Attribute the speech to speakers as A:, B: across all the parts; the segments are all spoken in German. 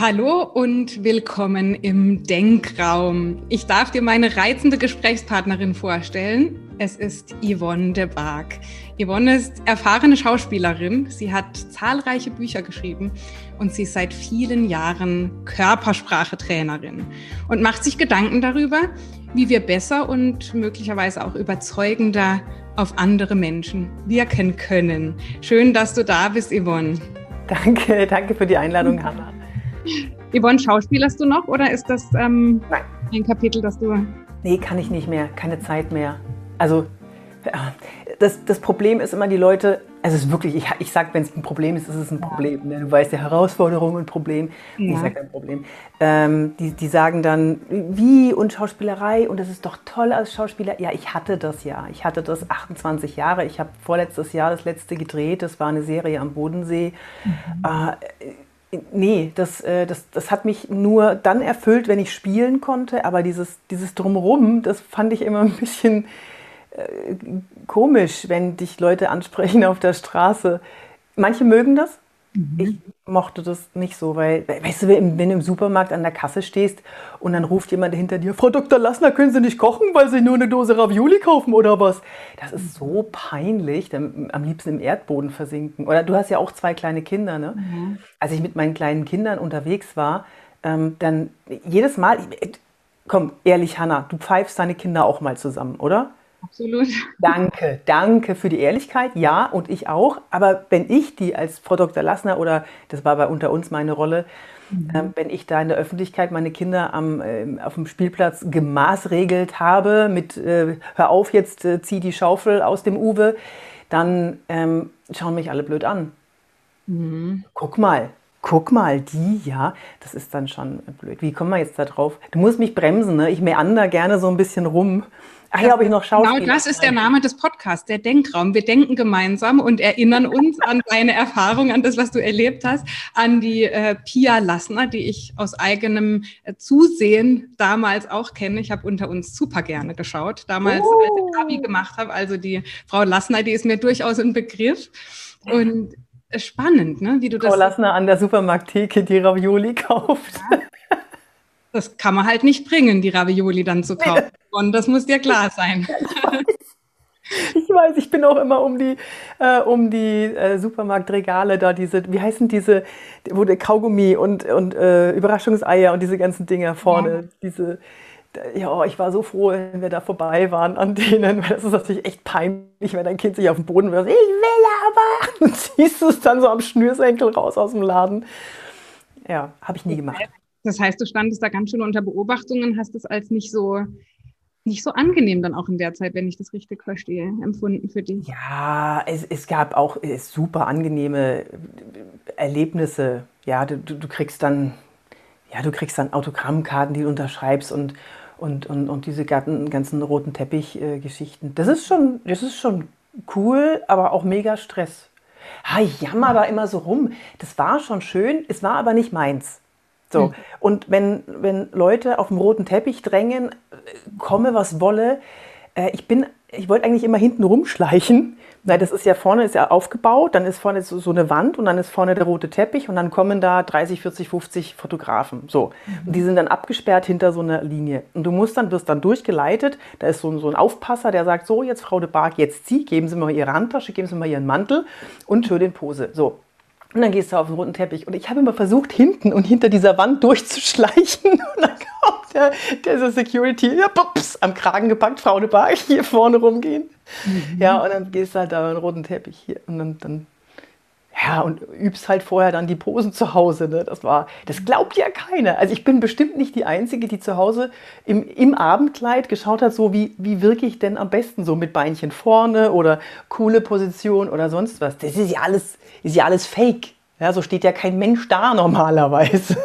A: Hallo und willkommen im Denkraum. Ich darf dir meine reizende Gesprächspartnerin vorstellen. Es ist Yvonne de Barg. Yvonne ist erfahrene Schauspielerin. Sie hat zahlreiche Bücher geschrieben und sie ist seit vielen Jahren Körpersprachetrainerin und macht sich Gedanken darüber, wie wir besser und möglicherweise auch überzeugender auf andere Menschen wirken können. Schön, dass du da bist, Yvonne.
B: Danke, danke für die Einladung, Hanna.
A: Yvonne, schauspielerst du noch oder ist das ähm, ein Kapitel, das du.
B: Nee, kann ich nicht mehr. Keine Zeit mehr. Also, das, das Problem ist immer, die Leute, also es ist wirklich, ich, ich sage, wenn es ein Problem ist, ist es ein Problem. Ne? Du weißt ja, Herausforderung und Problem. Ja. Ich sage ein Problem. Ähm, die, die sagen dann, wie und Schauspielerei und das ist doch toll als Schauspieler. Ja, ich hatte das ja. Ich hatte das 28 Jahre. Ich habe vorletztes Jahr das letzte gedreht. Das war eine Serie am Bodensee. Mhm. Äh, Nee, das, äh, das, das hat mich nur dann erfüllt, wenn ich spielen konnte. Aber dieses, dieses Drumherum, das fand ich immer ein bisschen äh, komisch, wenn dich Leute ansprechen auf der Straße. Manche mögen das. Ich mochte das nicht so, weil, weißt du, wenn du im Supermarkt an der Kasse stehst und dann ruft jemand hinter dir, Frau Dr. Lassner, können Sie nicht kochen, weil Sie nur eine Dose Ravioli kaufen oder was? Das ist so peinlich, am liebsten im Erdboden versinken. Oder du hast ja auch zwei kleine Kinder, ne? Mhm. Als ich mit meinen kleinen Kindern unterwegs war, ähm, dann jedes Mal, komm, ehrlich, Hanna, du pfeifst deine Kinder auch mal zusammen, oder?
A: Absolut.
B: Danke, danke für die Ehrlichkeit. Ja, und ich auch. Aber wenn ich die als Frau Dr. Lassner oder das war bei unter uns meine Rolle, mhm. äh, wenn ich da in der Öffentlichkeit meine Kinder am, äh, auf dem Spielplatz gemaßregelt habe mit äh, Hör auf, jetzt äh, zieh die Schaufel aus dem Uwe, dann ähm, schauen mich alle blöd an. Mhm. Guck mal, guck mal, die, ja, das ist dann schon blöd. Wie kommen wir jetzt da drauf? Du musst mich bremsen, ne? Ich meander gerne so ein bisschen rum.
A: Ach ja, ob ich noch Schauspieler. Genau, das ist der Name des Podcasts, der Denkraum. Wir denken gemeinsam und erinnern uns an deine Erfahrung, an das, was du erlebt hast, an die äh, Pia Lassner, die ich aus eigenem äh, Zusehen damals auch kenne. Ich habe unter uns super gerne geschaut, damals, oh. als ich Abi gemacht habe. Also die Frau Lassner, die ist mir durchaus ein Begriff. Und äh, spannend, ne?
B: wie du Frau das. Frau Lassner an der Supermarkttheke, die Ravioli kauft. Ja.
A: Das kann man halt nicht bringen, die Ravioli dann zu kaufen. Und das muss dir klar sein.
B: Ich weiß, ich bin auch immer um die, äh, um die äh, Supermarktregale da, diese, wie heißen diese, wo der Kaugummi und, und äh, Überraschungseier und diese ganzen Dinger vorne, ja. diese, ja, ich war so froh, wenn wir da vorbei waren an denen, weil das ist natürlich echt peinlich, wenn dein Kind sich auf den Boden wirft, ich will aber, und siehst du es dann so am Schnürsenkel raus aus dem Laden. Ja, habe ich nie gemacht.
A: Das heißt, du standest da ganz schön unter Beobachtung und hast es als nicht so nicht so angenehm dann auch in der Zeit, wenn ich das richtig verstehe, empfunden für dich.
B: Ja, es, es gab auch super angenehme Erlebnisse. Ja, du, du kriegst dann, ja, du kriegst dann Autogrammkarten, die du unterschreibst und, und, und, und diese ganzen, roten Teppich-Geschichten. Das ist schon, das ist schon cool, aber auch mega Stress. Ha, jammer da immer so rum. Das war schon schön, es war aber nicht meins. So. Mhm. Und wenn, wenn Leute auf dem roten Teppich drängen, komme was wolle, äh, ich bin, ich wollte eigentlich immer hinten rumschleichen. Weil das ist ja vorne ist ja aufgebaut, dann ist vorne so, so, eine Wand und dann ist vorne der rote Teppich und dann kommen da 30, 40, 50 Fotografen. So. Mhm. Und die sind dann abgesperrt hinter so einer Linie. Und du musst dann, wirst dann durchgeleitet, da ist so, so ein Aufpasser, der sagt, so, jetzt Frau de Barg, jetzt zieh, geben Sie mir mal Ihre Handtasche, geben Sie mir mal Ihren Mantel und schön den Pose. So. Und dann gehst du auf den roten Teppich. Und ich habe immer versucht, hinten und hinter dieser Wand durchzuschleichen. Und dann kommt der, der Security, ja, pups, am Kragen gepackt, Frau de Bar, hier vorne rumgehen. Mhm. Ja, und dann gehst du halt da auf den roten Teppich hier. Und dann, dann ja, und übst halt vorher dann die Posen zu Hause. Ne? Das war, das glaubt ja keiner. Also ich bin bestimmt nicht die Einzige, die zu Hause im, im Abendkleid geschaut hat, so wie, wie wirke ich denn am besten so mit Beinchen vorne oder coole Position oder sonst was. Das ist ja alles, ist ja alles Fake. Ja, so steht ja kein Mensch da normalerweise.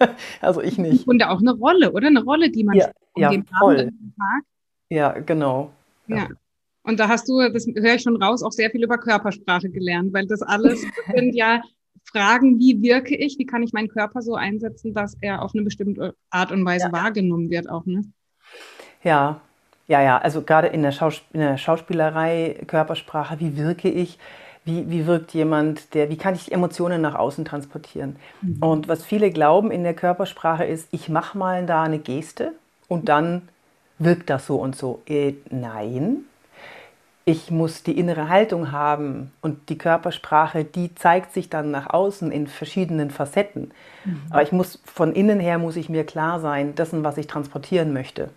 B: also ich nicht.
A: Und auch eine Rolle, oder? Eine Rolle, die man
B: ja, ja, voll. Ja, genau.
A: Ja. ja. Und da hast du, das höre ich schon raus, auch sehr viel über Körpersprache gelernt, weil das alles sind ja Fragen, wie wirke ich, wie kann ich meinen Körper so einsetzen, dass er auf eine bestimmte Art und Weise ja. wahrgenommen wird auch, ne?
B: Ja, ja, ja, also gerade in der, Schaus in der Schauspielerei, Körpersprache, wie wirke ich, Wie, wie wirkt jemand, der, wie kann ich Emotionen nach außen transportieren? Mhm. Und was viele glauben in der Körpersprache ist, ich mache mal da eine Geste und dann wirkt das so und so. Äh, nein, ich muss die innere Haltung haben und die Körpersprache, die zeigt sich dann nach außen in verschiedenen Facetten. Mhm. Aber ich muss von innen her muss ich mir klar sein, dessen, was ich transportieren möchte.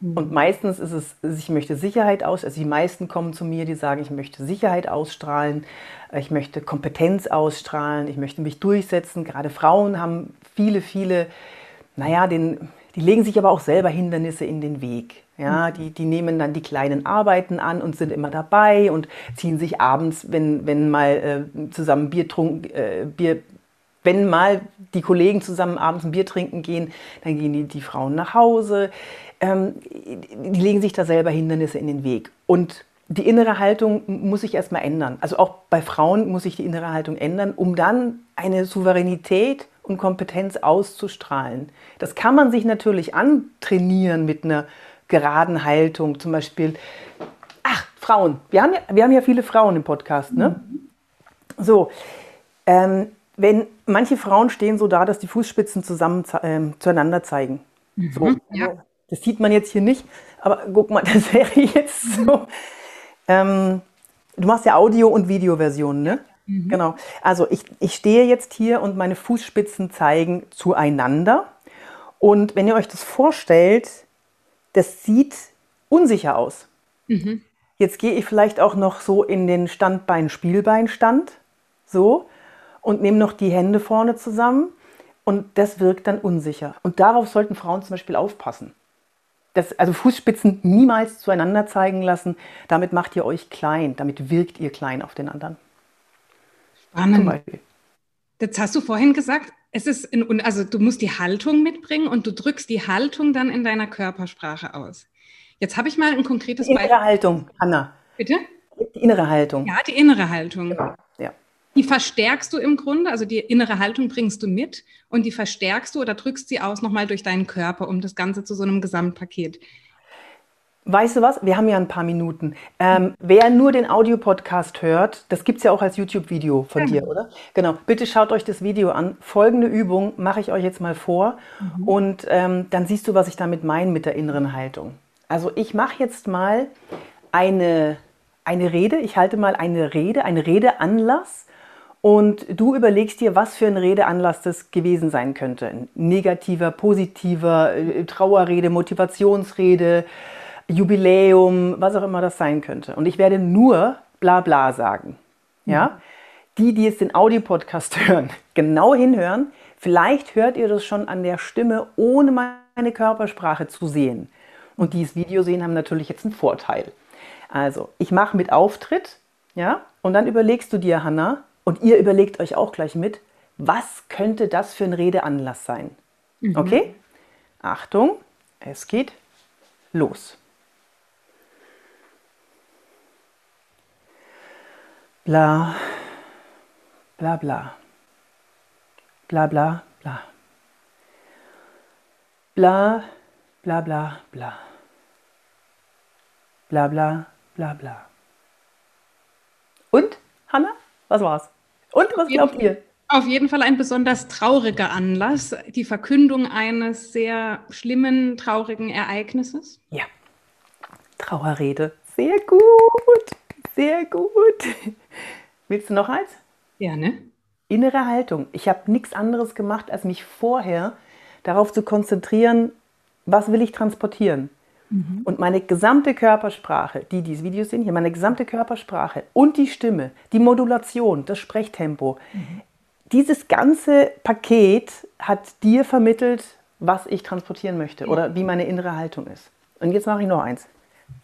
B: Mhm. Und meistens ist es, ich möchte Sicherheit aus, also die meisten kommen zu mir, die sagen, ich möchte Sicherheit ausstrahlen, ich möchte Kompetenz ausstrahlen, ich möchte mich durchsetzen. Gerade Frauen haben viele, viele, naja, den, die legen sich aber auch selber Hindernisse in den Weg. Ja, mhm. die, die nehmen dann die kleinen Arbeiten an und sind immer dabei und ziehen sich abends, wenn, wenn mal äh, zusammen Bier, trunk, äh, Bier, wenn mal die Kollegen zusammen abends ein Bier trinken gehen, dann gehen die, die Frauen nach Hause. Ähm, die legen sich da selber Hindernisse in den Weg. Und die innere Haltung muss sich erstmal ändern. Also auch bei Frauen muss sich die innere Haltung ändern, um dann eine Souveränität und Kompetenz auszustrahlen. Das kann man sich natürlich antrainieren mit einer geraden Haltung. Zum Beispiel, ach, Frauen. Wir haben ja, wir haben ja viele Frauen im Podcast. Ne? Mhm. So, ähm, wenn manche Frauen stehen so da, dass die Fußspitzen zusammen ähm, zueinander zeigen. Mhm. So, ja. Das sieht man jetzt hier nicht, aber guck mal, das wäre jetzt so. Ähm, du machst ja Audio- und Videoversionen, ne? Mhm. Genau. Also ich, ich stehe jetzt hier und meine Fußspitzen zeigen zueinander. Und wenn ihr euch das vorstellt, das sieht unsicher aus. Mhm. Jetzt gehe ich vielleicht auch noch so in den Standbein-Spielbeinstand, so, und nehme noch die Hände vorne zusammen. Und das wirkt dann unsicher. Und darauf sollten Frauen zum Beispiel aufpassen. Das, also Fußspitzen niemals zueinander zeigen lassen. Damit macht ihr euch klein. Damit wirkt ihr klein auf den anderen.
A: Spannend. Jetzt hast du vorhin gesagt, es ist in, also du musst die Haltung mitbringen und du drückst die Haltung dann in deiner Körpersprache aus. Jetzt habe ich mal ein konkretes
B: Beispiel. Die innere Haltung, Anna.
A: Bitte?
B: Die innere Haltung.
A: Ja, die innere Haltung.
B: Genau.
A: Die verstärkst du im Grunde, also die innere Haltung bringst du mit und die verstärkst du oder drückst sie aus nochmal durch deinen Körper, um das Ganze zu so einem Gesamtpaket
B: Weißt du was? Wir haben ja ein paar Minuten. Ähm, wer nur den Audiopodcast hört, das gibt es ja auch als YouTube-Video von dir, oder? Genau. Bitte schaut euch das Video an. Folgende Übung mache ich euch jetzt mal vor mhm. und ähm, dann siehst du, was ich damit meine mit der inneren Haltung. Also ich mache jetzt mal eine, eine Rede. Ich halte mal eine Rede, einen Redeanlass. Und du überlegst dir, was für ein Redeanlass das gewesen sein könnte. Ein negativer, positiver, äh, Trauerrede, Motivationsrede, Jubiläum, was auch immer das sein könnte. Und ich werde nur bla bla sagen. Ja? Mhm. Die, die jetzt den Audiopodcast hören, genau hinhören. Vielleicht hört ihr das schon an der Stimme, ohne meine Körpersprache zu sehen. Und die das Video sehen, haben natürlich jetzt einen Vorteil. Also, ich mache mit Auftritt, ja, und dann überlegst du dir, Hanna, und ihr überlegt euch auch gleich mit, was könnte das für ein Redeanlass sein? Mhm. Okay? Achtung, es geht los. Bla, bla, bla. Bla, bla, bla. Bla, bla, bla, bla. Bla, bla, bla, bla. Und, Hanna, was war's? Und, was glaubt ihr?
A: Auf jeden Fall ein besonders trauriger Anlass, die Verkündung eines sehr schlimmen, traurigen Ereignisses.
B: Ja, Trauerrede. Sehr gut. Sehr gut. Willst du noch eins?
A: Gerne.
B: Innere Haltung. Ich habe nichts anderes gemacht, als mich vorher darauf zu konzentrieren, was will ich transportieren. Mhm. Und meine gesamte Körpersprache, die dieses Video sehen, hier meine gesamte Körpersprache und die Stimme, die Modulation, das Sprechtempo, mhm. dieses ganze Paket hat dir vermittelt, was ich transportieren möchte oder wie meine innere Haltung ist. Und jetzt mache ich noch eins.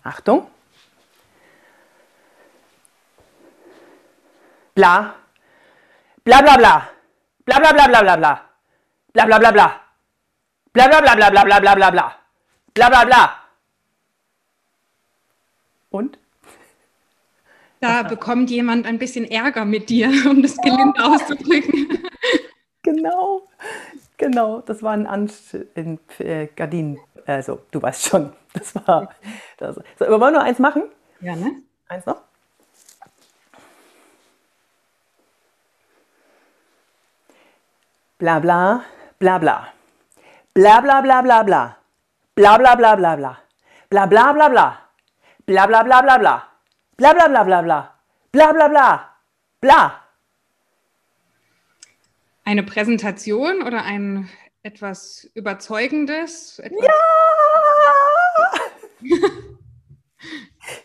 B: Achtung. bla, bla bla bla, bla bla bla bla bla bla, bla bla bla bla, bla bla bla bla bla bla bla bla bla, bla bla bla. Und?
A: Da bekommt jemand ein bisschen Ärger mit dir, um das gelinde ja. auszudrücken.
B: Genau, genau. Das war ein Anst in äh, Gardinen. Also, du weißt schon, das war. Das. So, wir wollen nur eins machen.
A: Ja, ne?
B: Eins noch. Bla bla, bla bla. Bla bla bla bla bla. Bla bla bla bla bla. Bla bla bla bla. Bla bla bla bla bla. Bla bla bla bla bla. Bla bla bla. Bla.
A: Eine Präsentation oder ein etwas Überzeugendes? Etwas
B: ja!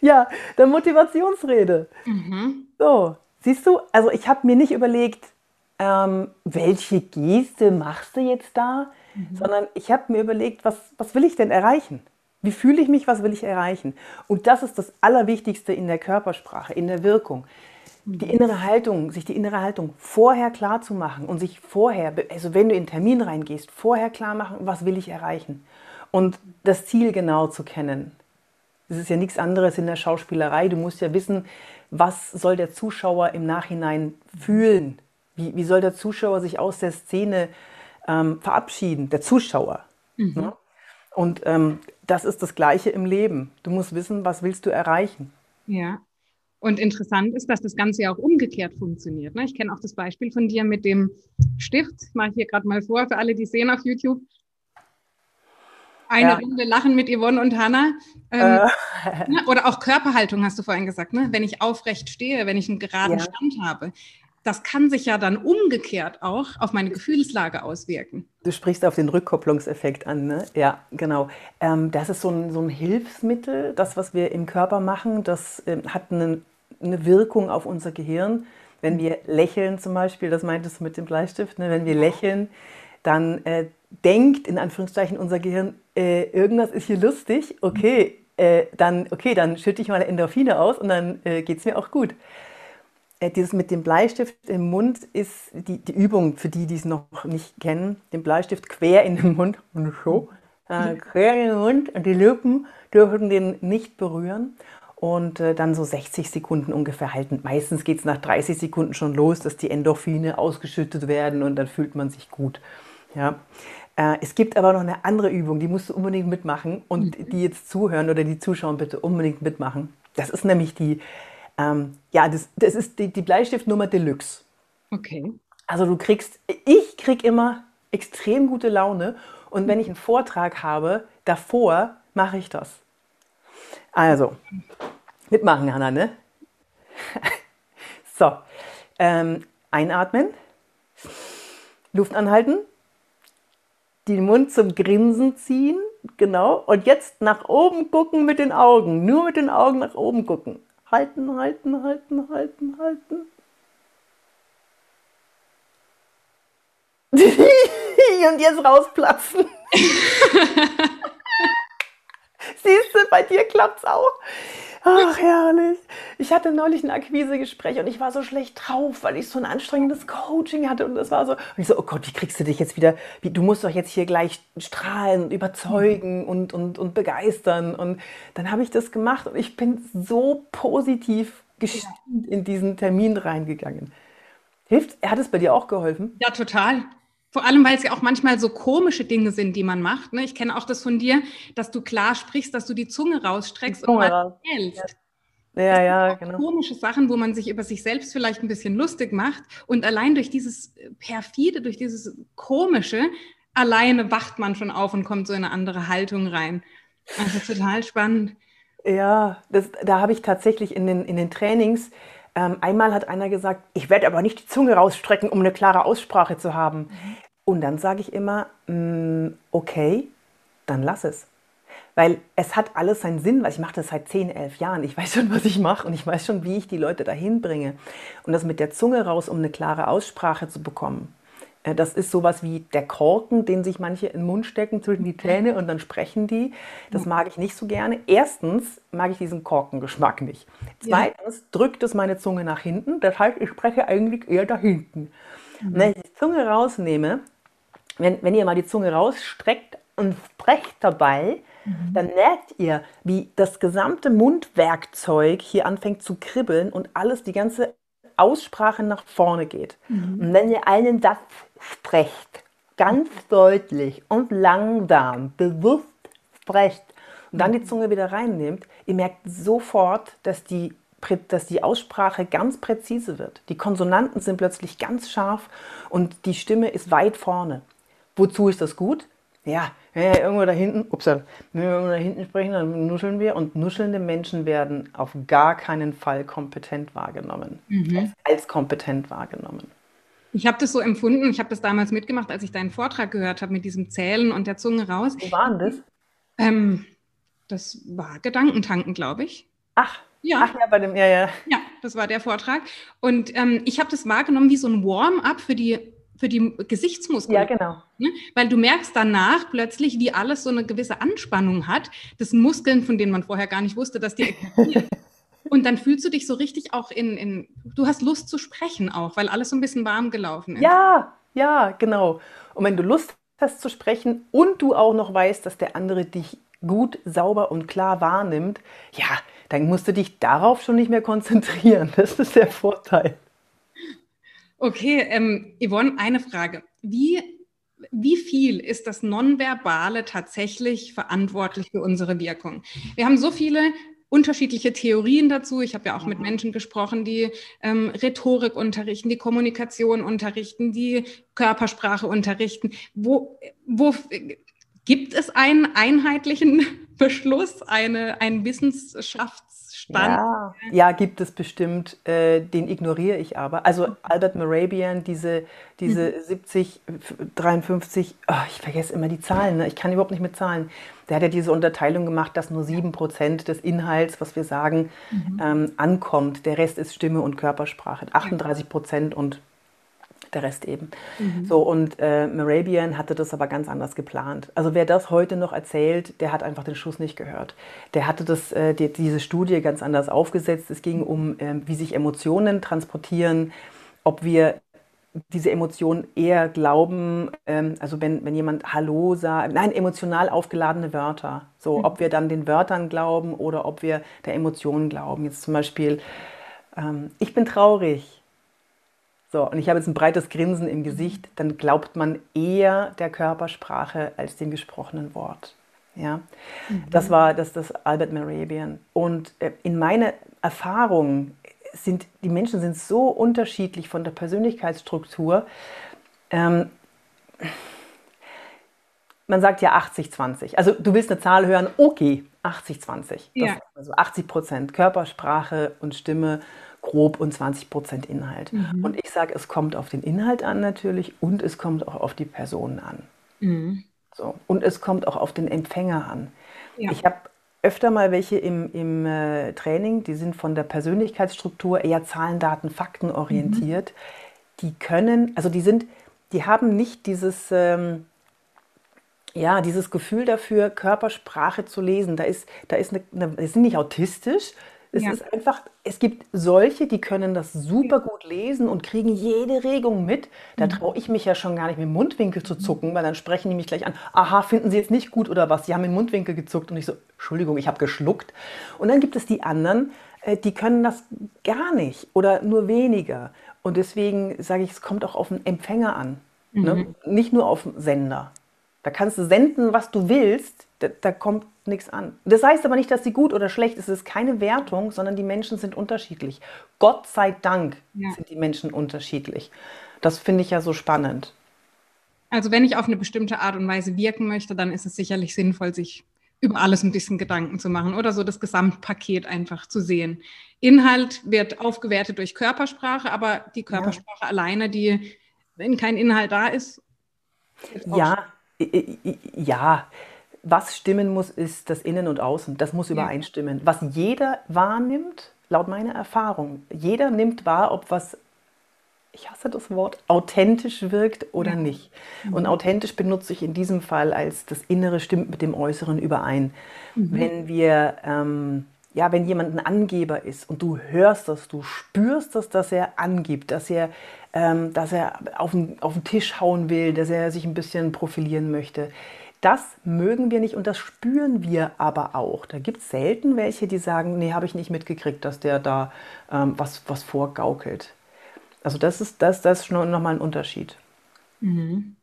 B: ja, der Motivationsrede.
A: Mhm.
B: So, siehst du, also ich habe mir nicht überlegt, ähm, welche Geste machst du jetzt da, mhm. sondern ich habe mir überlegt, was, was will ich denn erreichen? Wie fühle ich mich, was will ich erreichen? Und das ist das Allerwichtigste in der Körpersprache, in der Wirkung. Die mhm. innere Haltung, sich die innere Haltung vorher klar zu machen und sich vorher, also wenn du in den Termin reingehst, vorher klar machen, was will ich erreichen? Und das Ziel genau zu kennen. Das ist ja nichts anderes in der Schauspielerei. Du musst ja wissen, was soll der Zuschauer im Nachhinein fühlen? Wie, wie soll der Zuschauer sich aus der Szene ähm, verabschieden? Der Zuschauer. Mhm. Ne? Und ähm, das ist das Gleiche im Leben. Du musst wissen, was willst du erreichen.
A: Ja. Und interessant ist, dass das Ganze ja auch umgekehrt funktioniert. Ne? Ich kenne auch das Beispiel von dir mit dem Stift. Mache ich hier gerade mal vor für alle, die sehen auf YouTube. Eine ja. Runde Lachen mit Yvonne und Hannah. Ähm, äh. Ne? Oder auch Körperhaltung, hast du vorhin gesagt. Ne? Wenn ich aufrecht stehe, wenn ich einen geraden ja. Stand habe das kann sich ja dann umgekehrt auch auf meine Gefühlslage auswirken.
B: Du sprichst auf den Rückkopplungseffekt an, ne? Ja, genau. Ähm, das ist so ein, so ein, Hilfsmittel, das, was wir im Körper machen, das ähm, hat eine, eine, Wirkung auf unser Gehirn. Wenn wir lächeln zum Beispiel, das meintest du mit dem Bleistift, ne? wenn wir lächeln, dann äh, denkt in Anführungszeichen unser Gehirn, äh, irgendwas ist hier lustig, okay, äh, dann, okay, dann schütte ich mal Endorphine aus und dann äh, geht es mir auch gut. Äh, dieses mit dem Bleistift im Mund ist die, die Übung für die, die es noch nicht kennen. Den Bleistift quer in den Mund und so. Äh, quer in den Mund und die Lippen dürfen den nicht berühren. Und äh, dann so 60 Sekunden ungefähr halten. Meistens geht es nach 30 Sekunden schon los, dass die Endorphine ausgeschüttet werden und dann fühlt man sich gut. Ja. Äh, es gibt aber noch eine andere Übung, die musst du unbedingt mitmachen und mhm. die jetzt zuhören oder die zuschauen, bitte unbedingt mitmachen. Das ist nämlich die ähm, ja, das, das ist die, die Bleistiftnummer Deluxe.
A: Okay.
B: Also du kriegst, ich krieg immer extrem gute Laune und wenn ich einen Vortrag habe, davor mache ich das. Also, mitmachen, Hanna, ne? so, ähm, einatmen, Luft anhalten, den Mund zum Grinsen ziehen, genau, und jetzt nach oben gucken mit den Augen, nur mit den Augen nach oben gucken. Halten, halten, halten, halten, halten. Und jetzt rausplatzen. Siehst du, bei dir klappt's auch. Ach, herrlich. Ich hatte neulich ein Akquisegespräch und ich war so schlecht drauf, weil ich so ein anstrengendes Coaching hatte und das war so. Und ich so, oh Gott, wie kriegst du dich jetzt wieder? Wie, du musst doch jetzt hier gleich strahlen und überzeugen und, und, und begeistern. Und dann habe ich das gemacht und ich bin so positiv gestimmt in diesen Termin reingegangen. Hilft, hat es bei dir auch geholfen?
A: Ja, total. Vor allem, weil es ja auch manchmal so komische Dinge sind, die man macht. Ne? Ich kenne auch das von dir, dass du klar sprichst, dass du die Zunge rausstreckst Zunge und mal hältst.
B: Ja, ja, ja genau.
A: Komische Sachen, wo man sich über sich selbst vielleicht ein bisschen lustig macht. Und allein durch dieses perfide, durch dieses komische, alleine wacht man schon auf und kommt so in eine andere Haltung rein. Also total spannend.
B: Ja, das, da habe ich tatsächlich in den, in den Trainings, ähm, einmal hat einer gesagt, ich werde aber nicht die Zunge rausstrecken, um eine klare Aussprache zu haben. Mhm. Und dann sage ich immer, mm, okay, dann lass es. Weil es hat alles seinen Sinn, weil ich mache das seit 10, 11 Jahren. Ich weiß schon, was ich mache und ich weiß schon, wie ich die Leute dahin bringe. Und das mit der Zunge raus, um eine klare Aussprache zu bekommen, das ist sowas wie der Korken, den sich manche in den Mund stecken zwischen die Zähne und dann sprechen die. Das mag ich nicht so gerne. Erstens mag ich diesen Korkengeschmack nicht. Zweitens drückt es meine Zunge nach hinten. Das heißt, ich spreche eigentlich eher da hinten. Und wenn ich die Zunge rausnehme, wenn, wenn ihr mal die Zunge rausstreckt und sprecht dabei, mhm. dann merkt ihr, wie das gesamte Mundwerkzeug hier anfängt zu kribbeln und alles, die ganze Aussprache nach vorne geht. Mhm. Und wenn ihr einen Satz sprecht, ganz deutlich und langsam, bewusst sprecht und dann die Zunge wieder reinnehmt, ihr merkt sofort, dass die dass die Aussprache ganz präzise wird. Die Konsonanten sind plötzlich ganz scharf und die Stimme ist weit vorne. Wozu ist das gut? Ja, irgendwo da hinten, ups, wenn wir irgendwo da hinten sprechen, dann nuscheln wir und nuschelnde Menschen werden auf gar keinen Fall kompetent wahrgenommen. Mhm. Als kompetent wahrgenommen.
A: Ich habe das so empfunden, ich habe das damals mitgemacht, als ich deinen Vortrag gehört habe mit diesem Zählen und der Zunge raus.
B: Wo war denn das?
A: Ähm, das war Gedankentanken, glaube ich.
B: Ach, ja. Ach ja, bei dem, ja, ja.
A: Ja, das war der Vortrag. Und ähm, ich habe das wahrgenommen wie so ein Warm-up für die, für die Gesichtsmuskeln.
B: Ja, genau.
A: Ne? Weil du merkst danach plötzlich, wie alles so eine gewisse Anspannung hat. Das Muskeln, von denen man vorher gar nicht wusste, dass die existieren. Und dann fühlst du dich so richtig auch in, in, du hast Lust zu sprechen auch, weil alles so ein bisschen warm gelaufen ist.
B: Ja, ja, genau. Und wenn du Lust hast zu sprechen und du auch noch weißt, dass der andere dich gut, sauber und klar wahrnimmt, ja, dann musst du dich darauf schon nicht mehr konzentrieren. Das ist der Vorteil.
A: Okay, ähm, Yvonne, eine Frage. Wie, wie viel ist das Nonverbale tatsächlich verantwortlich für unsere Wirkung? Wir haben so viele unterschiedliche Theorien dazu. Ich habe ja auch mit mhm. Menschen gesprochen, die ähm, Rhetorik unterrichten, die Kommunikation unterrichten, die Körpersprache unterrichten. Wo, wo gibt es einen einheitlichen Beschluss, eine, einen Wissenschaftsstand?
B: Ja, ja, gibt es bestimmt. Äh, den ignoriere ich aber. Also Albert Morabian, diese, diese mhm. 70, 53, oh, ich vergesse immer die Zahlen, ne? ich kann überhaupt nicht mit Zahlen der hat ja diese Unterteilung gemacht, dass nur 7% des Inhalts, was wir sagen, mhm. ähm, ankommt. Der Rest ist Stimme und Körpersprache. 38 Prozent und der Rest eben. Mhm. So, und äh, Morabian hatte das aber ganz anders geplant. Also wer das heute noch erzählt, der hat einfach den Schuss nicht gehört. Der hatte das, äh, die, diese Studie ganz anders aufgesetzt. Es ging um, äh, wie sich Emotionen transportieren, ob wir diese Emotionen eher glauben, ähm, also wenn, wenn jemand Hallo sagt, nein, emotional aufgeladene Wörter. So, mhm. ob wir dann den Wörtern glauben oder ob wir der Emotionen glauben. Jetzt zum Beispiel, ähm, ich bin traurig. So, und ich habe jetzt ein breites Grinsen im Gesicht, dann glaubt man eher der Körpersprache als dem gesprochenen Wort. Ja, mhm. das war das, das Albert Merabian. Und äh, in meiner Erfahrung sind, die Menschen sind so unterschiedlich von der Persönlichkeitsstruktur. Ähm, man sagt ja 80-20. Also du willst eine Zahl hören, okay, 80-20. Ja. Also 80 Prozent Körpersprache und Stimme grob und 20 Prozent Inhalt. Mhm. Und ich sage, es kommt auf den Inhalt an natürlich und es kommt auch auf die Personen an. Mhm. So. Und es kommt auch auf den Empfänger an. Ja. Ich habe öfter mal welche im, im äh, Training, die sind von der Persönlichkeitsstruktur eher Zahlen, Daten, Fakten orientiert. Mhm. Die können, also die sind, die haben nicht dieses, ähm, ja, dieses Gefühl dafür, Körpersprache zu lesen. Da ist, da ist eine, eine, die sind nicht autistisch, es ja. ist einfach, es gibt solche, die können das super gut lesen und kriegen jede Regung mit. Da mhm. traue ich mich ja schon gar nicht mit dem Mundwinkel zu zucken, weil dann sprechen die mich gleich an. Aha, finden Sie jetzt nicht gut oder was? Sie haben den Mundwinkel gezuckt und ich so, Entschuldigung, ich habe geschluckt. Und dann gibt es die anderen, äh, die können das gar nicht oder nur weniger. Und deswegen sage ich, es kommt auch auf den Empfänger an, ne? mhm. nicht nur auf den Sender. Da kannst du senden, was du willst, da, da kommt nichts an. Das heißt aber nicht, dass sie gut oder schlecht ist. Es ist keine Wertung, sondern die Menschen sind unterschiedlich. Gott sei Dank ja. sind die Menschen unterschiedlich. Das finde ich ja so spannend.
A: Also wenn ich auf eine bestimmte Art und Weise wirken möchte, dann ist es sicherlich sinnvoll, sich über alles ein bisschen Gedanken zu machen oder so das Gesamtpaket einfach zu sehen. Inhalt wird aufgewertet durch Körpersprache, aber die Körpersprache ja. alleine, die, wenn kein Inhalt da ist.
B: Ja, ja, was stimmen muss, ist das Innen und Außen. Das muss übereinstimmen. Was jeder wahrnimmt, laut meiner Erfahrung, jeder nimmt wahr, ob was, ich hasse das Wort, authentisch wirkt oder ja. nicht. Und authentisch benutze ich in diesem Fall als das Innere stimmt mit dem Äußeren überein. Mhm. Wenn wir, ähm, ja, wenn jemand ein Angeber ist und du hörst das, du spürst das, dass er angibt, dass er, ähm, dass er auf den, auf den Tisch hauen will, dass er sich ein bisschen profilieren möchte, das mögen wir nicht und das spüren wir aber auch. Da gibt es selten welche, die sagen, nee, habe ich nicht mitgekriegt, dass der da ähm, was, was vorgaukelt. Also das ist, das, das ist nochmal ein Unterschied.
A: Mhm.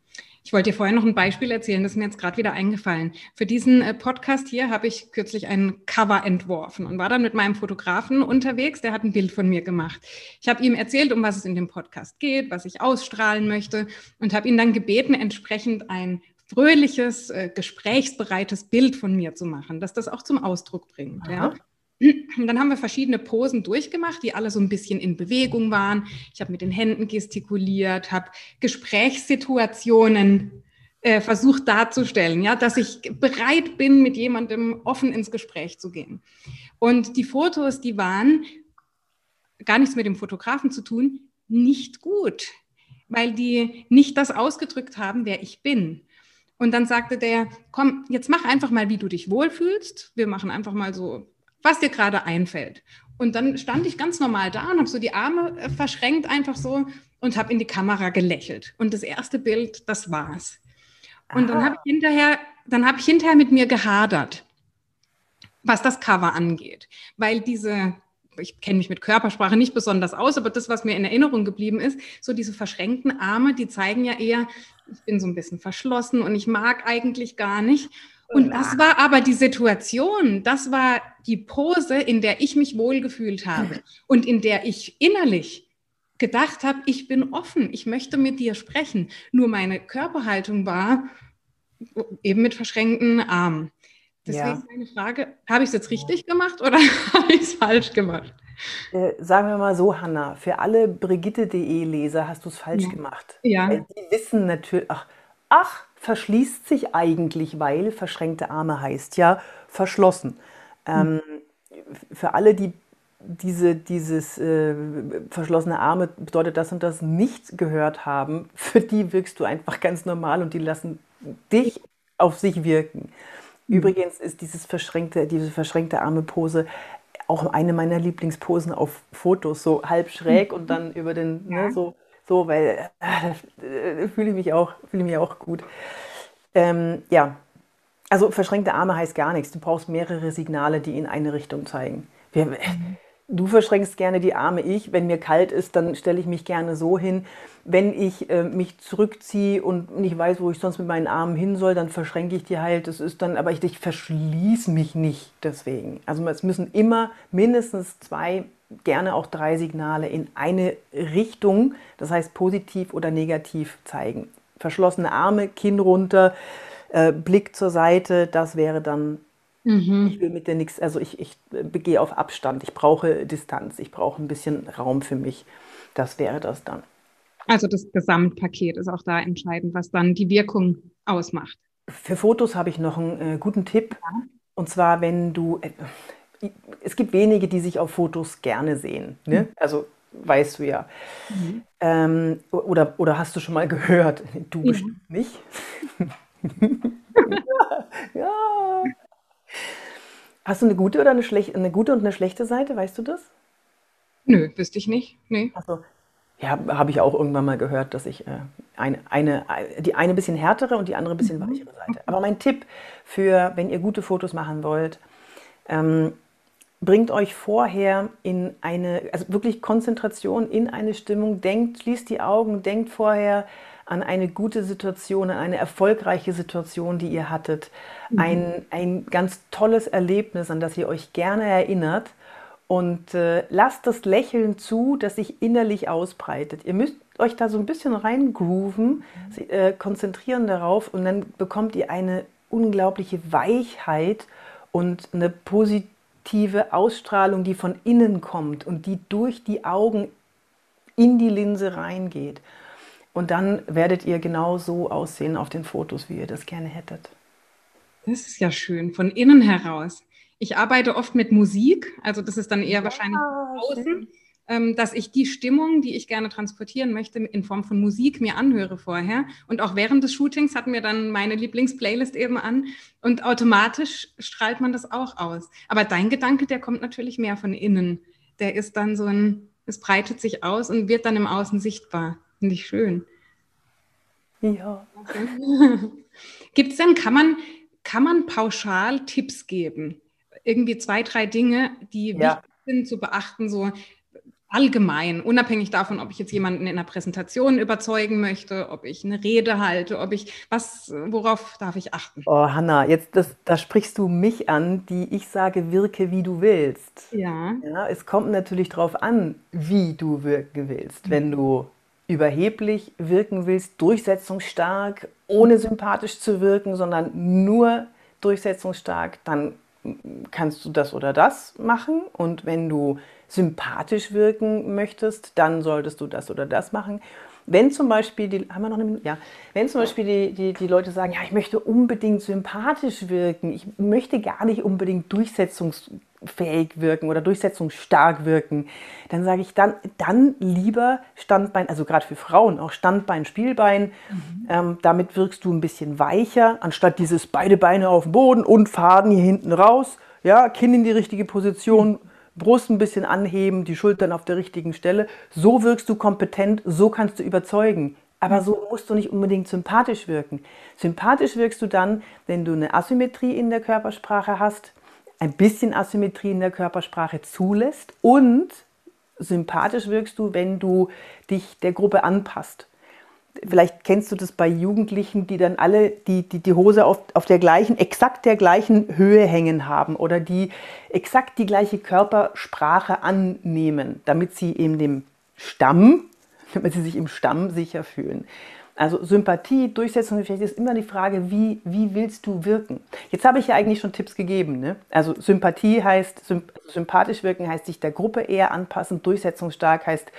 A: Ich wollte dir vorher noch ein Beispiel erzählen, das ist mir jetzt gerade wieder eingefallen. Für diesen äh, Podcast hier habe ich kürzlich ein Cover entworfen und war dann mit meinem Fotografen unterwegs, der hat ein Bild von mir gemacht. Ich habe ihm erzählt, um was es in dem Podcast geht, was ich ausstrahlen möchte und habe ihn dann gebeten, entsprechend ein fröhliches, äh, gesprächsbereites Bild von mir zu machen, dass das auch zum Ausdruck bringt. Ja? Und dann haben wir verschiedene Posen durchgemacht, die alle so ein bisschen in Bewegung waren. Ich habe mit den Händen gestikuliert, habe Gesprächssituationen äh, versucht darzustellen, ja, dass ich bereit bin, mit jemandem offen ins Gespräch zu gehen. Und die Fotos, die waren gar nichts mit dem Fotografen zu tun, nicht gut, weil die nicht das ausgedrückt haben, wer ich bin. Und dann sagte der, komm, jetzt mach einfach mal, wie du dich wohlfühlst. Wir machen einfach mal so was dir gerade einfällt. Und dann stand ich ganz normal da und habe so die Arme äh, verschränkt einfach so und habe in die Kamera gelächelt. Und das erste Bild, das war's. Und dann habe ich hinterher, dann habe ich hinterher mit mir gehadert, was das Cover angeht, weil diese ich kenne mich mit Körpersprache nicht besonders aus, aber das, was mir in Erinnerung geblieben ist, so diese verschränkten Arme, die zeigen ja eher, ich bin so ein bisschen verschlossen und ich mag eigentlich gar nicht. Und das war aber die Situation, das war die Pose, in der ich mich wohlgefühlt habe und in der ich innerlich gedacht habe, ich bin offen, ich möchte mit dir sprechen. Nur meine Körperhaltung war eben mit verschränkten Armen. Deswegen ja. meine Frage, habe ich es jetzt richtig gemacht oder habe ich es falsch gemacht?
B: Äh, sagen wir mal so, Hanna, für alle Brigitte.de-Leser hast du es falsch ja. gemacht.
A: Ja.
B: Weil die wissen natürlich, ach, ach, verschließt sich eigentlich, weil verschränkte Arme heißt ja verschlossen. Ähm, für alle, die diese, dieses äh, verschlossene Arme bedeutet das und das nicht gehört haben, für die wirkst du einfach ganz normal und die lassen dich auf sich wirken. Mhm. Übrigens ist dieses verschränkte, diese verschränkte Arme-Pose auch eine meiner Lieblingsposen auf Fotos, so halb schräg und dann über den, ne, so so, weil äh, fühle ich mich auch, fühle mich auch gut. Ähm, ja, also verschränkte Arme heißt gar nichts. Du brauchst mehrere Signale, die in eine Richtung zeigen. Wir, mhm. Du verschränkst gerne die Arme, ich. Wenn mir kalt ist, dann stelle ich mich gerne so hin. Wenn ich äh, mich zurückziehe und nicht weiß, wo ich sonst mit meinen Armen hin soll, dann verschränke ich die halt. Das ist dann, aber ich, ich verschließe mich nicht deswegen. Also es müssen immer mindestens zwei gerne auch drei Signale in eine Richtung, das heißt positiv oder negativ zeigen. Verschlossene Arme, Kinn runter, äh, Blick zur Seite, das wäre dann, mhm. ich will mit dir nichts, also ich, ich begehe auf Abstand, ich brauche Distanz, ich brauche ein bisschen Raum für mich. Das wäre das dann.
A: Also das Gesamtpaket ist auch da entscheidend, was dann die Wirkung ausmacht.
B: Für Fotos habe ich noch einen äh, guten Tipp. Ja. Und zwar, wenn du, äh, es gibt wenige, die sich auf Fotos gerne sehen. Ne? Mhm. Also weißt du ja. Mhm. Ähm, oder, oder hast du schon mal gehört? Du ja. bestimmt nicht. ja, ja. Hast du eine gute oder eine schlechte, eine gute und eine schlechte Seite? Weißt du das?
A: Nö, wüsste ich nicht. Nee.
B: Also, ja, habe ich auch irgendwann mal gehört, dass ich äh, eine, eine, die eine bisschen härtere und die andere ein bisschen mhm. weichere Seite. Aber mein Tipp für, wenn ihr gute Fotos machen wollt, ähm, bringt euch vorher in eine, also wirklich Konzentration in eine Stimmung, denkt, schließt die Augen, denkt vorher an eine gute Situation, an eine erfolgreiche Situation, die ihr hattet, mhm. ein, ein ganz tolles Erlebnis, an das ihr euch gerne erinnert und äh, lasst das Lächeln zu, das sich innerlich ausbreitet. Ihr müsst euch da so ein bisschen reingrooven, mhm. äh, konzentrieren darauf und dann bekommt ihr eine unglaubliche Weichheit und eine positive Ausstrahlung, die von innen kommt und die durch die Augen in die Linse reingeht. Und dann werdet ihr genau so aussehen auf den Fotos, wie ihr das gerne hättet.
A: Das ist ja schön, von innen heraus. Ich arbeite oft mit Musik, also das ist dann eher ja, wahrscheinlich außen. Ähm, dass ich die Stimmung, die ich gerne transportieren möchte, in Form von Musik mir anhöre vorher. Und auch während des Shootings hat mir dann meine Lieblingsplaylist eben an und automatisch strahlt man das auch aus. Aber dein Gedanke, der kommt natürlich mehr von innen. Der ist dann so ein, es breitet sich aus und wird dann im Außen sichtbar. Finde ich schön.
B: Ja.
A: Gibt es denn, kann man, kann man pauschal Tipps geben? Irgendwie zwei, drei Dinge, die ja. wichtig sind zu beachten, so allgemein, unabhängig davon, ob ich jetzt jemanden in einer Präsentation überzeugen möchte, ob ich eine Rede halte, ob ich was, worauf darf ich achten?
B: Oh, Hanna, jetzt das, da sprichst du mich an, die ich sage, wirke wie du willst.
A: Ja.
B: ja es kommt natürlich darauf an, wie du wirken willst. Wenn du überheblich wirken willst, durchsetzungsstark, ohne sympathisch zu wirken, sondern nur durchsetzungsstark, dann kannst du das oder das machen. Und wenn du sympathisch wirken möchtest, dann solltest du das oder das machen. Wenn zum Beispiel die, haben wir noch eine? Ja, wenn zum Beispiel die, die, die Leute sagen, ja, ich möchte unbedingt sympathisch wirken, ich möchte gar nicht unbedingt durchsetzungsfähig wirken oder durchsetzungsstark wirken, dann sage ich dann, dann lieber Standbein, also gerade für Frauen auch Standbein, Spielbein. Mhm. Ähm, damit wirkst du ein bisschen weicher, anstatt dieses beide Beine auf dem Boden und Faden hier hinten raus. Ja, Kinn in die richtige Position. Brust ein bisschen anheben, die Schultern auf der richtigen Stelle. So wirkst du kompetent, so kannst du überzeugen. Aber so musst du nicht unbedingt sympathisch wirken. Sympathisch wirkst du dann, wenn du eine Asymmetrie in der Körpersprache hast, ein bisschen Asymmetrie in der Körpersprache zulässt und sympathisch wirkst du, wenn du dich der Gruppe anpasst vielleicht kennst du das bei Jugendlichen, die dann alle die, die, die Hose auf, auf der gleichen, exakt der gleichen Höhe hängen haben oder die exakt die gleiche Körpersprache annehmen, damit sie eben dem Stamm, damit sie sich im Stamm sicher fühlen. Also Sympathie, Durchsetzungsfähigkeit ist immer die Frage, wie, wie willst du wirken? Jetzt habe ich ja eigentlich schon Tipps gegeben. Ne? Also Sympathie heißt, sympathisch wirken heißt sich der Gruppe eher anpassen, durchsetzungsstark heißt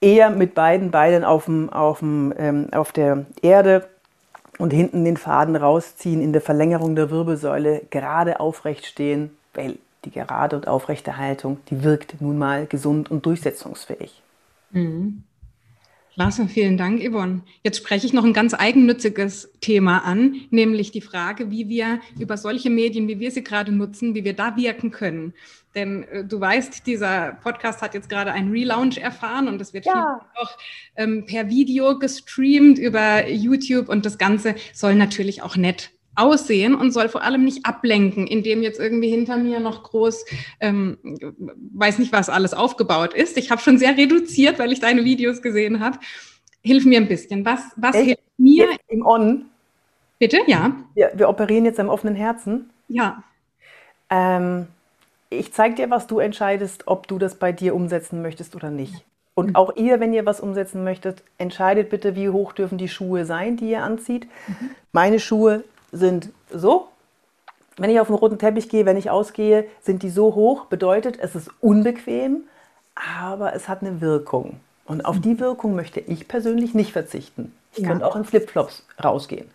B: eher mit beiden Beinen auf, dem, auf, dem, ähm, auf der Erde und hinten den Faden rausziehen, in der Verlängerung der Wirbelsäule gerade aufrecht stehen, weil die gerade und aufrechte Haltung, die wirkt nun mal gesund und durchsetzungsfähig.
A: Mhm. Klasse, vielen Dank, Yvonne. Jetzt spreche ich noch ein ganz eigennütziges Thema an, nämlich die Frage, wie wir über solche Medien, wie wir sie gerade nutzen, wie wir da wirken können. Denn äh, du weißt, dieser Podcast hat jetzt gerade einen Relaunch erfahren und es wird ja. auch ähm, per Video gestreamt über YouTube und das Ganze soll natürlich auch nett aussehen und soll vor allem nicht ablenken, indem jetzt irgendwie hinter mir noch groß, ähm, weiß nicht, was alles aufgebaut ist. Ich habe schon sehr reduziert, weil ich deine Videos gesehen habe. Hilf mir ein bisschen. Was, was hilft mir?
B: Jetzt Im On.
A: Bitte, ja.
B: Wir, wir operieren jetzt am offenen Herzen.
A: Ja.
B: Ähm, ich zeige dir, was du entscheidest, ob du das bei dir umsetzen möchtest oder nicht. Und mhm. auch ihr, wenn ihr was umsetzen möchtet, entscheidet bitte, wie hoch dürfen die Schuhe sein, die ihr anzieht. Mhm. Meine Schuhe sind so. Wenn ich auf den roten Teppich gehe, wenn ich ausgehe, sind die so hoch. Bedeutet, es ist unbequem, aber es hat eine Wirkung. Und auf die Wirkung möchte ich persönlich nicht verzichten. Ich ja. könnte auch in Flipflops rausgehen.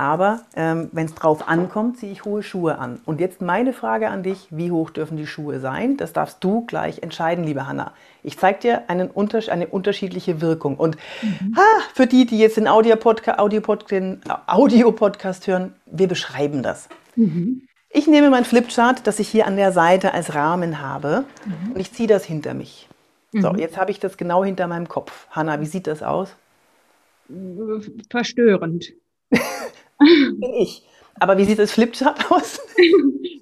B: Aber ähm, wenn es drauf ankommt, ziehe ich hohe Schuhe an. Und jetzt meine Frage an dich, wie hoch dürfen die Schuhe sein? Das darfst du gleich entscheiden, liebe Hanna. Ich zeige dir einen Unter eine unterschiedliche Wirkung. Und mhm. ha, für die, die jetzt den Audio-Podcast Audio Audio hören, wir beschreiben das. Mhm. Ich nehme mein Flipchart, das ich hier an der Seite als Rahmen habe, mhm. und ich ziehe das hinter mich. So, mhm. jetzt habe ich das genau hinter meinem Kopf. Hanna, wie sieht das aus?
A: Verstörend.
B: bin ich. Aber wie sieht das Flipchart aus?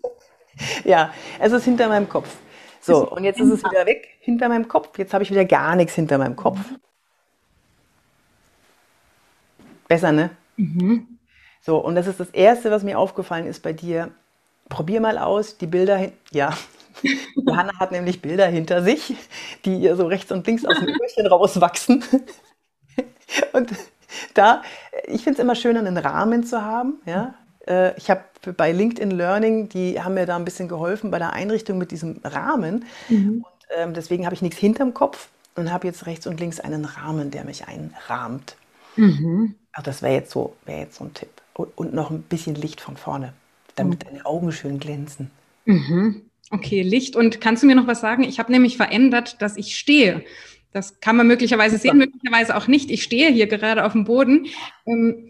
B: ja, es ist hinter meinem Kopf. So, und jetzt ist es wieder weg, hinter meinem Kopf. Jetzt habe ich wieder gar nichts hinter meinem Kopf. Besser, ne? Mhm. So, und das ist das Erste, was mir aufgefallen ist bei dir. Probier mal aus, die Bilder, ja, Johanna hat nämlich Bilder hinter sich, die ihr so rechts und links aus dem Öhrchen rauswachsen. Und da, ich finde es immer schön, einen Rahmen zu haben. Ja? Äh, ich habe bei LinkedIn Learning, die haben mir da ein bisschen geholfen bei der Einrichtung mit diesem Rahmen. Mhm. Und ähm, deswegen habe ich nichts hinterm Kopf und habe jetzt rechts und links einen Rahmen, der mich einrahmt. Mhm. Ach, das wäre jetzt, so, wär jetzt so ein Tipp. Und, und, noch ein bisschen Licht von vorne, damit mhm. deine Augen schön glänzen.
A: Mhm. Okay, Licht. Und kannst du mir noch was sagen? Ich habe nämlich verändert, dass ich stehe. Das kann man möglicherweise sehen, möglicherweise auch nicht. Ich stehe hier gerade auf dem Boden. Ähm,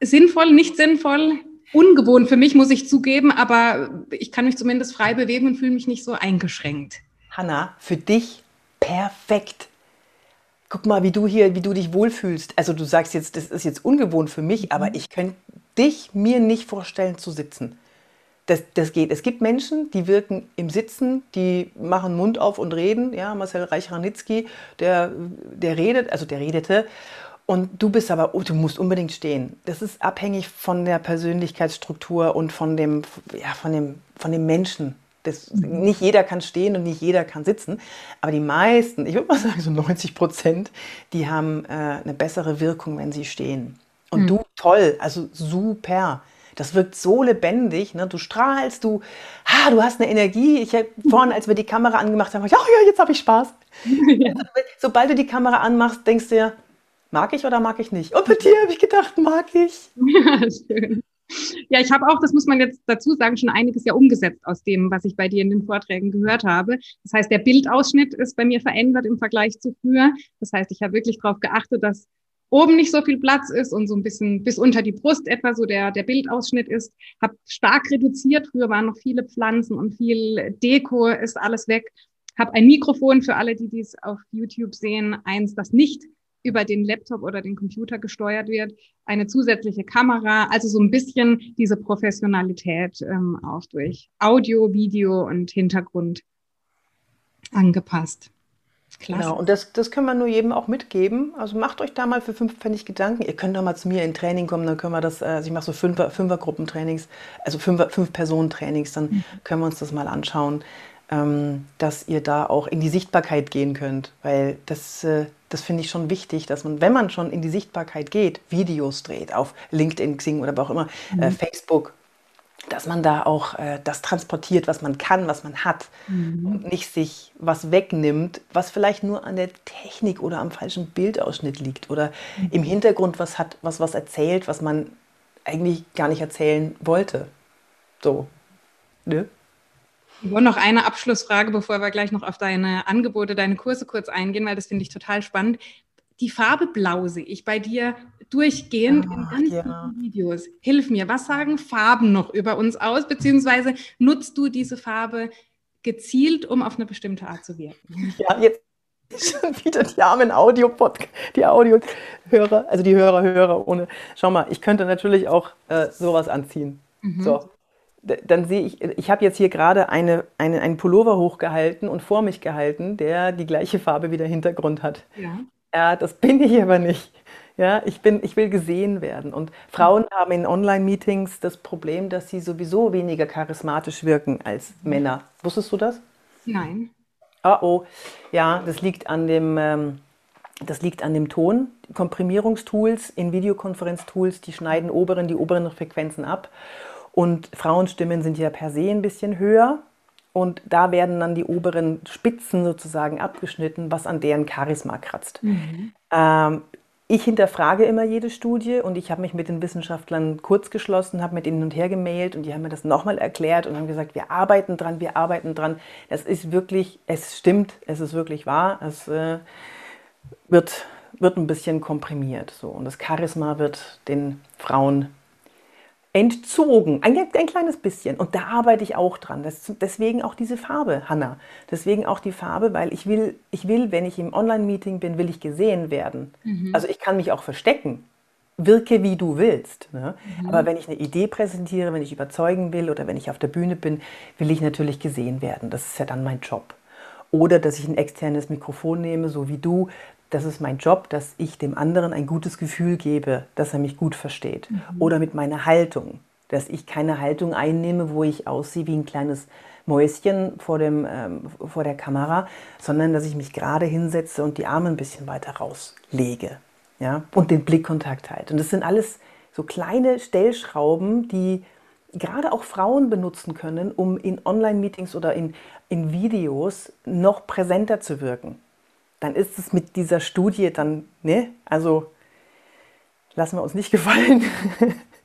A: sinnvoll, nicht sinnvoll, ungewohnt für mich, muss ich zugeben, aber ich kann mich zumindest frei bewegen und fühle mich nicht so eingeschränkt.
B: Hanna, für dich perfekt. Guck mal, wie du hier, wie du dich wohlfühlst. Also du sagst jetzt, das ist jetzt ungewohnt für mich, aber mhm. ich könnte dich mir nicht vorstellen zu sitzen. Das, das geht. Es gibt Menschen, die wirken im Sitzen, die machen Mund auf und reden. Ja, Marcel Reich-Ranitzky, der, der redet, also der redete. Und du bist aber, oh, du musst unbedingt stehen. Das ist abhängig von der Persönlichkeitsstruktur und von dem, ja, von dem, von dem Menschen. Das. Nicht jeder kann stehen und nicht jeder kann sitzen, aber die meisten, ich würde mal sagen so 90 Prozent, die haben äh, eine bessere Wirkung, wenn sie stehen. Und mhm. du, toll, also super. Das wirkt so lebendig, ne? du strahlst, du, ah, du hast eine Energie. Ich habe vorhin, als wir die Kamera angemacht haben, ich, oh ja, jetzt habe ich Spaß. Ja. Sobald du die Kamera anmachst, denkst du ja, mag ich oder mag ich nicht? Und bei dir habe ich gedacht, mag ich.
A: Ja, schön. Ja, ich habe auch, das muss man jetzt dazu sagen, schon einiges ja umgesetzt aus dem, was ich bei dir in den Vorträgen gehört habe. Das heißt, der Bildausschnitt ist bei mir verändert im Vergleich zu früher. Das heißt, ich habe wirklich darauf geachtet, dass oben nicht so viel Platz ist und so ein bisschen bis unter die Brust etwa so der, der Bildausschnitt ist. Habe stark reduziert. Früher waren noch viele Pflanzen und viel Deko, ist alles weg. Habe ein Mikrofon für alle, die dies auf YouTube sehen, eins, das nicht über den Laptop oder den Computer gesteuert wird, eine zusätzliche Kamera, also so ein bisschen diese Professionalität ähm, auch durch Audio, Video und Hintergrund angepasst.
B: Klasse. Genau, und das, das können wir nur jedem auch mitgeben. Also macht euch da mal für fünf Pfennig Gedanken. Ihr könnt doch mal zu mir in Training kommen, dann können wir das, also ich mache so Fünfer, Fünfergruppentrainings, also Fünfer, Fünf-Personen-Trainings, dann mhm. können wir uns das mal anschauen, ähm, dass ihr da auch in die Sichtbarkeit gehen könnt. Weil das, äh, das finde ich schon wichtig, dass man, wenn man schon in die Sichtbarkeit geht, Videos dreht auf LinkedIn, Xing oder wo auch immer, äh, mhm. äh, Facebook, dass man da auch äh, das transportiert, was man kann, was man hat mhm. und nicht sich was wegnimmt, was vielleicht nur an der Technik oder am falschen Bildausschnitt liegt oder mhm. im Hintergrund was hat, was was erzählt, was man eigentlich gar nicht erzählen wollte. So.
A: Ne? Und noch eine Abschlussfrage, bevor wir gleich noch auf deine Angebote, deine Kurse kurz eingehen, weil das finde ich total spannend. Die Farbe Blau sehe ich bei dir durchgehend ah, in ganz ja. Videos. Hilf mir, was sagen Farben noch über uns aus? Beziehungsweise nutzt du diese Farbe gezielt, um auf eine bestimmte Art zu wirken?
B: Ja, jetzt schon wieder die armen Audio-Podcast, die Audio-Hörer, also die Hörer, Hörer ohne. Schau mal, ich könnte natürlich auch äh, sowas anziehen. Mhm. So, dann sehe ich, ich habe jetzt hier gerade eine, eine, einen Pullover hochgehalten und vor mich gehalten, der die gleiche Farbe wie der Hintergrund hat. Ja. ja das bin ich aber nicht. Ja, ich, bin, ich will gesehen werden. Und Frauen mhm. haben in Online-Meetings das Problem, dass sie sowieso weniger charismatisch wirken als mhm. Männer. Wusstest du das?
A: Nein.
B: Oh, oh. Ja, das liegt an dem, ähm, das liegt an dem Ton. Komprimierungstools in Videokonferenztools, die schneiden oberen, die oberen Frequenzen ab. Und Frauenstimmen sind ja per se ein bisschen höher. Und da werden dann die oberen Spitzen sozusagen abgeschnitten, was an deren Charisma kratzt. Mhm. Ähm, ich hinterfrage immer jede Studie und ich habe mich mit den Wissenschaftlern kurz geschlossen, habe mit ihnen und her gemailt und die haben mir das nochmal erklärt und haben gesagt, wir arbeiten dran, wir arbeiten dran. Es ist wirklich, es stimmt, es ist wirklich wahr. Es äh, wird, wird ein bisschen komprimiert. So. Und das Charisma wird den Frauen entzogen. Ein, ein kleines bisschen. Und da arbeite ich auch dran. Das, deswegen auch diese Farbe, Hanna. Deswegen auch die Farbe, weil ich will, ich will, wenn ich im Online-Meeting bin, will ich gesehen werden. Mhm. Also ich kann mich auch verstecken. Wirke wie du willst. Ne? Mhm. Aber wenn ich eine Idee präsentiere, wenn ich überzeugen will oder wenn ich auf der Bühne bin, will ich natürlich gesehen werden. Das ist ja dann mein Job. Oder dass ich ein externes Mikrofon nehme, so wie du, das ist mein Job, dass ich dem anderen ein gutes Gefühl gebe, dass er mich gut versteht. Mhm. Oder mit meiner Haltung, dass ich keine Haltung einnehme, wo ich aussehe wie ein kleines Mäuschen vor, dem, ähm, vor der Kamera, sondern dass ich mich gerade hinsetze und die Arme ein bisschen weiter rauslege. Ja? Und den Blickkontakt halt. Und das sind alles so kleine Stellschrauben, die gerade auch Frauen benutzen können, um in Online-Meetings oder in, in Videos noch präsenter zu wirken dann ist es mit dieser Studie dann, ne, also lassen wir uns nicht gefallen.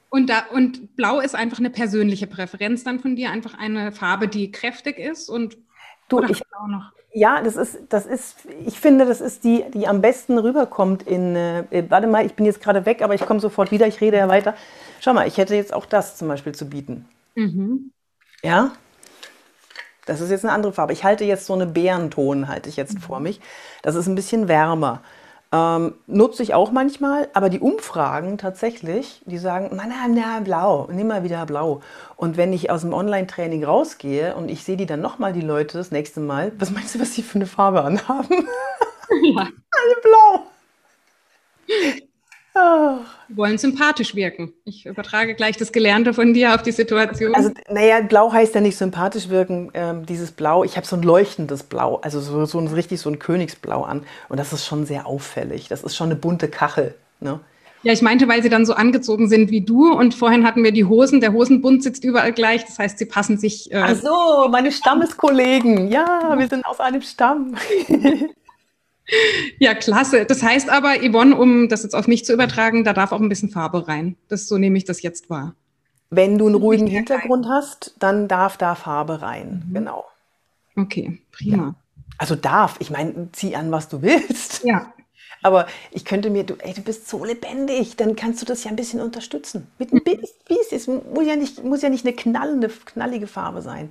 A: Und, da, und Blau ist einfach eine persönliche Präferenz dann von dir, einfach eine Farbe, die kräftig ist und
B: du, ich, auch noch. Ja, das ist, das ist, ich finde, das ist die, die am besten rüberkommt in, äh, warte mal, ich bin jetzt gerade weg, aber ich komme sofort wieder, ich rede ja weiter. Schau mal, ich hätte jetzt auch das zum Beispiel zu bieten. Mhm. Ja, das ist jetzt eine andere Farbe. Ich halte jetzt so eine Bärenton, halte ich jetzt mhm. vor mich. Das ist ein bisschen wärmer. Ähm, nutze ich auch manchmal, aber die Umfragen tatsächlich, die sagen, na, na, na, blau, nimm mal wieder blau. Und wenn ich aus dem Online-Training rausgehe und ich sehe die dann nochmal, die Leute, das nächste Mal, was meinst du, was sie für eine Farbe anhaben? Ja. Alle blau.
A: Ach. Wollen sympathisch wirken. Ich übertrage gleich das Gelernte von dir auf die Situation.
B: Also, naja, blau heißt ja nicht sympathisch wirken. Ähm, dieses Blau, ich habe so ein leuchtendes Blau, also so, so ein, richtig so ein Königsblau an. Und das ist schon sehr auffällig. Das ist schon eine bunte Kachel. Ne?
A: Ja, ich meinte, weil sie dann so angezogen sind wie du und vorhin hatten wir die Hosen. Der Hosenbund sitzt überall gleich, das heißt, sie passen sich.
B: Äh Ach so, meine Stammeskollegen. Ja, wir sind aus einem Stamm.
A: Ja, klasse. Das heißt aber, Yvonne, um das jetzt auf mich zu übertragen, da darf auch ein bisschen Farbe rein. Das so nehme ich das jetzt wahr.
B: Wenn du einen ruhigen Hintergrund hast, dann darf da Farbe rein. Mhm. Genau.
A: Okay, prima.
B: Ja. Also darf. Ich meine, zieh an, was du willst.
A: Ja.
B: Aber ich könnte mir, du, ey, du bist so lebendig, dann kannst du das ja ein bisschen unterstützen. Mit ein bisschen, es muss ja nicht, muss ja nicht eine knallende, knallige Farbe sein.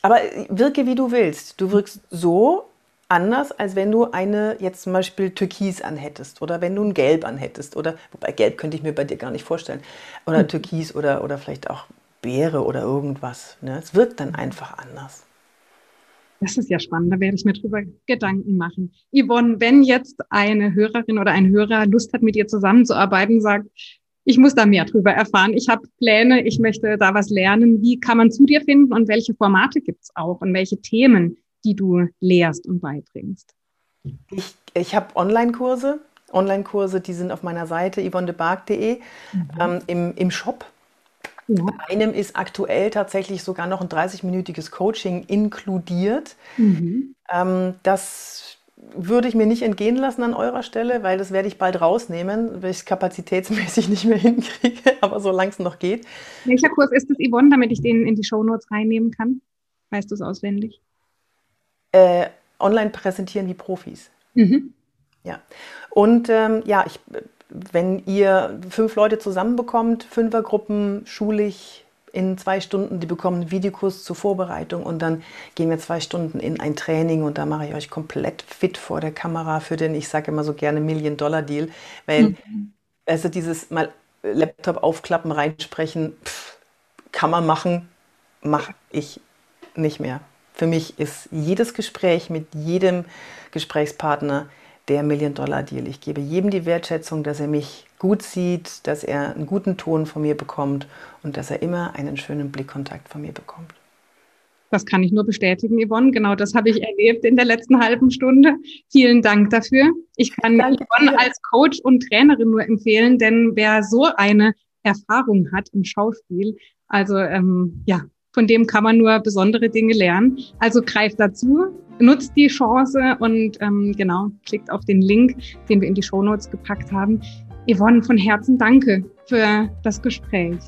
B: Aber wirke wie du willst. Du wirkst so, anders, als wenn du eine jetzt zum Beispiel Türkis anhättest oder wenn du ein Gelb anhättest oder, wobei Gelb könnte ich mir bei dir gar nicht vorstellen, oder mhm. Türkis oder, oder vielleicht auch Beere oder irgendwas. Ne? Es wirkt dann einfach anders.
A: Das ist ja spannend, da werde ich mir drüber Gedanken machen. Yvonne, wenn jetzt eine Hörerin oder ein Hörer Lust hat, mit dir zusammenzuarbeiten, sagt, ich muss da mehr drüber erfahren, ich habe Pläne, ich möchte da was lernen, wie kann man zu dir finden und welche Formate gibt es auch und welche Themen die du lehrst und beibringst?
B: Ich, ich habe Online-Kurse. Online-Kurse, die sind auf meiner Seite yvonnebark.de mhm. ähm, im, im Shop. Ja. Bei einem ist aktuell tatsächlich sogar noch ein 30-minütiges Coaching inkludiert. Mhm. Ähm, das würde ich mir nicht entgehen lassen an eurer Stelle, weil das werde ich bald rausnehmen, weil ich es kapazitätsmäßig nicht mehr hinkriege, aber solange es noch geht.
A: Welcher Kurs ist das, Yvonne, damit ich den in die Shownotes reinnehmen kann? Weißt du es auswendig?
B: Äh, online präsentieren wie Profis. Mhm. Ja. Und ähm, ja, ich, wenn ihr fünf Leute zusammenbekommt, Fünfergruppen, schulisch in zwei Stunden, die bekommen einen Videokurs zur Vorbereitung und dann gehen wir zwei Stunden in ein Training und da mache ich euch komplett fit vor der Kamera für den, ich sage immer so gerne Million-Dollar-Deal, weil mhm. also dieses mal Laptop aufklappen, reinsprechen, pff, kann man machen, mache ich nicht mehr. Für mich ist jedes Gespräch mit jedem Gesprächspartner der Million-Dollar-Deal. Ich gebe jedem die Wertschätzung, dass er mich gut sieht, dass er einen guten Ton von mir bekommt und dass er immer einen schönen Blickkontakt von mir bekommt.
A: Das kann ich nur bestätigen, Yvonne. Genau das habe ich erlebt in der letzten halben Stunde. Vielen Dank dafür. Ich kann Danke Yvonne als Coach und Trainerin nur empfehlen, denn wer so eine Erfahrung hat im Schauspiel, also ähm, ja, von dem kann man nur besondere Dinge lernen. Also greift dazu, nutzt die Chance und ähm, genau, klickt auf den Link, den wir in die Shownotes gepackt haben. Yvonne, von Herzen danke für das Gespräch.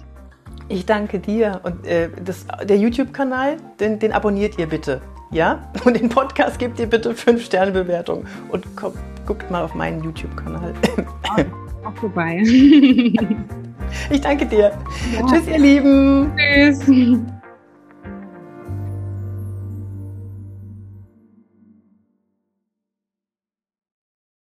B: Ich danke dir. Und äh, das, der YouTube-Kanal, den, den, abonniert ihr bitte. Ja? Und den Podcast gebt ihr bitte 5-Sterne-Bewertung. Und guckt, guckt mal auf meinen YouTube-Kanal.
A: Auch vorbei.
B: ich danke dir. Ja. Tschüss, ihr Lieben. Tschüss.